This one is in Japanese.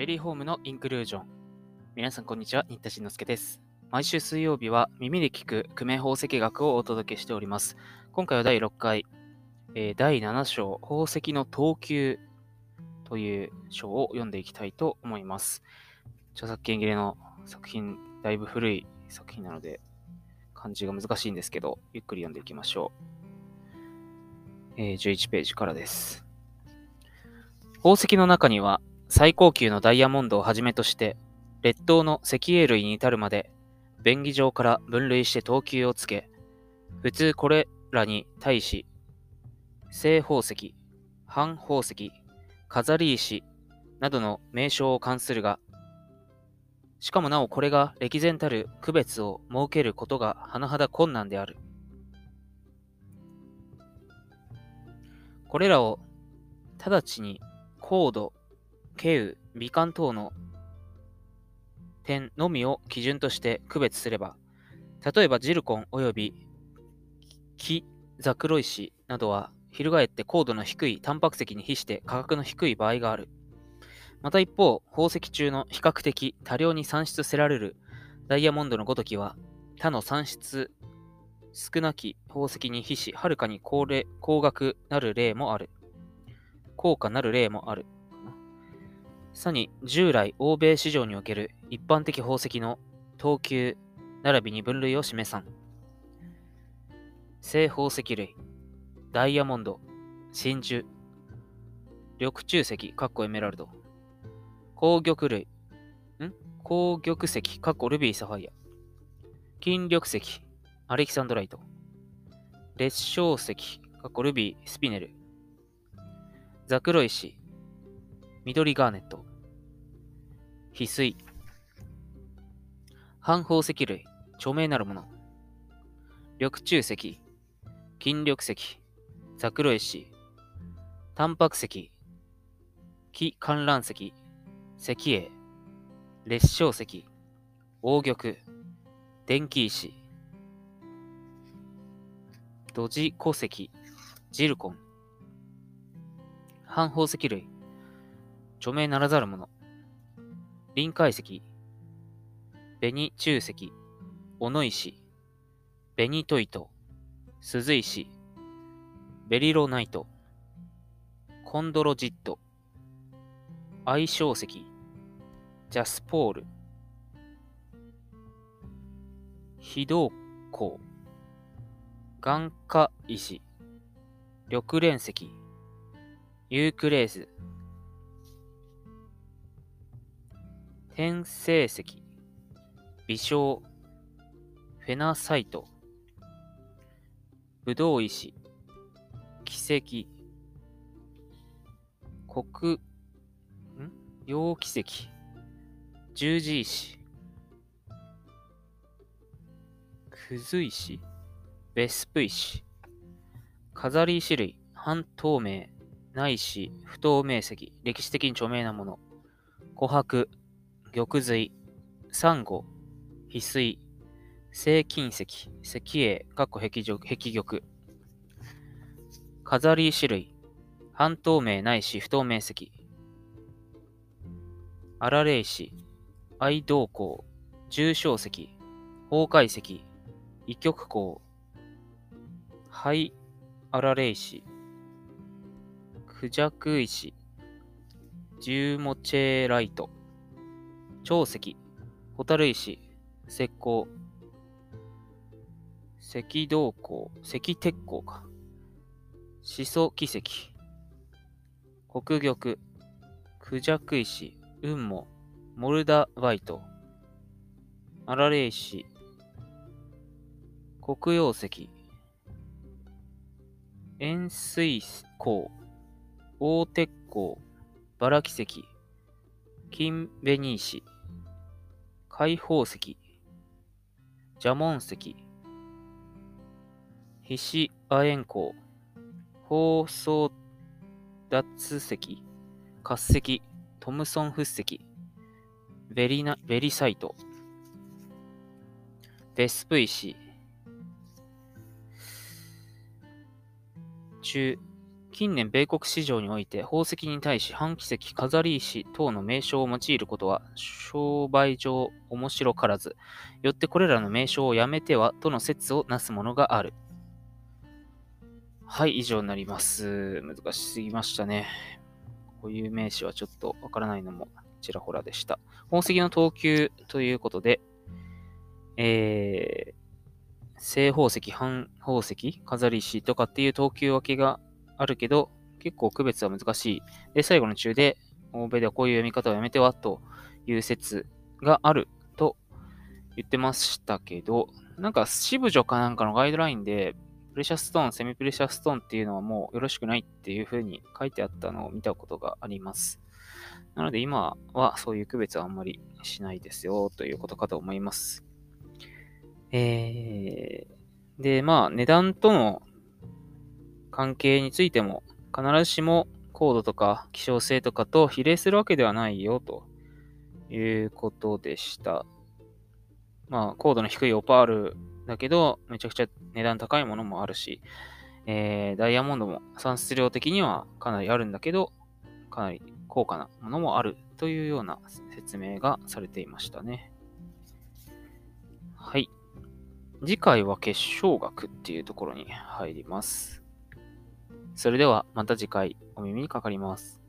ュエリーホームのインクルージョン。皆さんこんにちは、新田慎之介です。毎週水曜日は耳で聞く久米宝石学をお届けしております。今回は第6回、えー第7章、宝石の等級という章を読んでいきたいと思います。著作権切れの作品、だいぶ古い作品なので、漢字が難しいんですけど、ゆっくり読んでいきましょう。えー11ページからです。宝石の中には最高級のダイヤモンドをはじめとして、列島の石英類に至るまで、便宜上から分類して等級をつけ、普通これらに対し、正宝石、半宝石、飾り石などの名称を冠するが、しかもなおこれが歴然たる区別を設けることが甚だ困難である。これらを直ちに高度、経由、美観等の点のみを基準として区別すれば、例えばジルコン及び木、ザクロ石などは、翻って高度の低いタンパク石に比して価格の低い場合がある。また一方、宝石中の比較的多量に産出せられるダイヤモンドのごときは、他の産出少なき宝石に比し、はるかに高高額なる例もある。高価なる例もある。さに、従来欧米市場における一般的宝石の等級並びに分類を示さん。正宝石類、ダイヤモンド、真珠、緑中石、かっこエメラルド、紅玉類、ん？紅玉石、かっこルビーサファイア、金緑石、アレキサンドライト、烈小石、かっこルビースピネル、ザクロ石、緑ガーネット、翡翠、半宝石類、著名なるもの、緑中石、金緑石、ザクロ石、タンパク石、木観覧石、石英、烈小石、黄玉、電気石、土地鉱石、ジルコン、半宝石類、著名ならざるもの、臨海石、紅中石、小野石、紅トイト、鈴石、ベリロナイト、コンドロジット、相性石、ジャスポール、非動鉱、眼下石、緑蓮石、ユークレーズ、天星石、微小、フェナサイト、ぶどう石、奇石、黒、ん？陽奇石、十字石、くず石、ベスプ石、飾り石類、半透明、ないし。不透明石、歴史的に著名なもの、琥珀、玉髄、サンゴ、翡翠、青金石、石英、かっこ壁玉、飾り石類、半透明ないし不透明石、荒れ石、愛銅鉱、重小石、崩壊石、異極鉱、灰荒れ石、クジャク石、ジューモチェライト、長石、ホタル石、石膏、赤銅鉱、赤鉄鉱か。始祖奇石、黒玉、クジャク石、雲母、モルダバイト、アラレイ石、黒曜石、円錐鉱、大鉄鉱、バラキ石、金紅石、開放石、ジャモン石、ひし亜鉛鉱、放送脱石、滑石、トムソンフッ石、ベリナ、ベリサイト、ベスプ石、中、近年米国市場において宝石に対し半奇石、飾り石等の名称を用いることは商売上面白からず、よってこれらの名称をやめてはとの説をなすものがある。はい、以上になります。難しすぎましたね。こういう名詞はちょっとわからないのもちらほらでした。宝石の等級ということで、えー、正宝石、半宝石、飾り石とかっていう等級分けがあるけど、結構区別は難しい。で、最後の中で、欧米ではこういう読み方をやめてはという説があると言ってましたけど、なんか支部女かなんかのガイドラインで、プレシャスストーン、セミプレシャスストーンっていうのはもうよろしくないっていう風に書いてあったのを見たことがあります。なので今はそういう区別はあんまりしないですよということかと思います。えー、で、まあ値段との関係についても必ずしも高度とか希少性とかと比例するわけではないよということでした。まあ高度の低いオパールだけど、めちゃくちゃ値段高いものもあるし、えー、ダイヤモンドも産出量的にはかなりあるんだけど、かなり高価なものもあるというような説明がされていましたね。はい。次回は結晶学っていうところに入ります。それではまた次回お耳にかかります。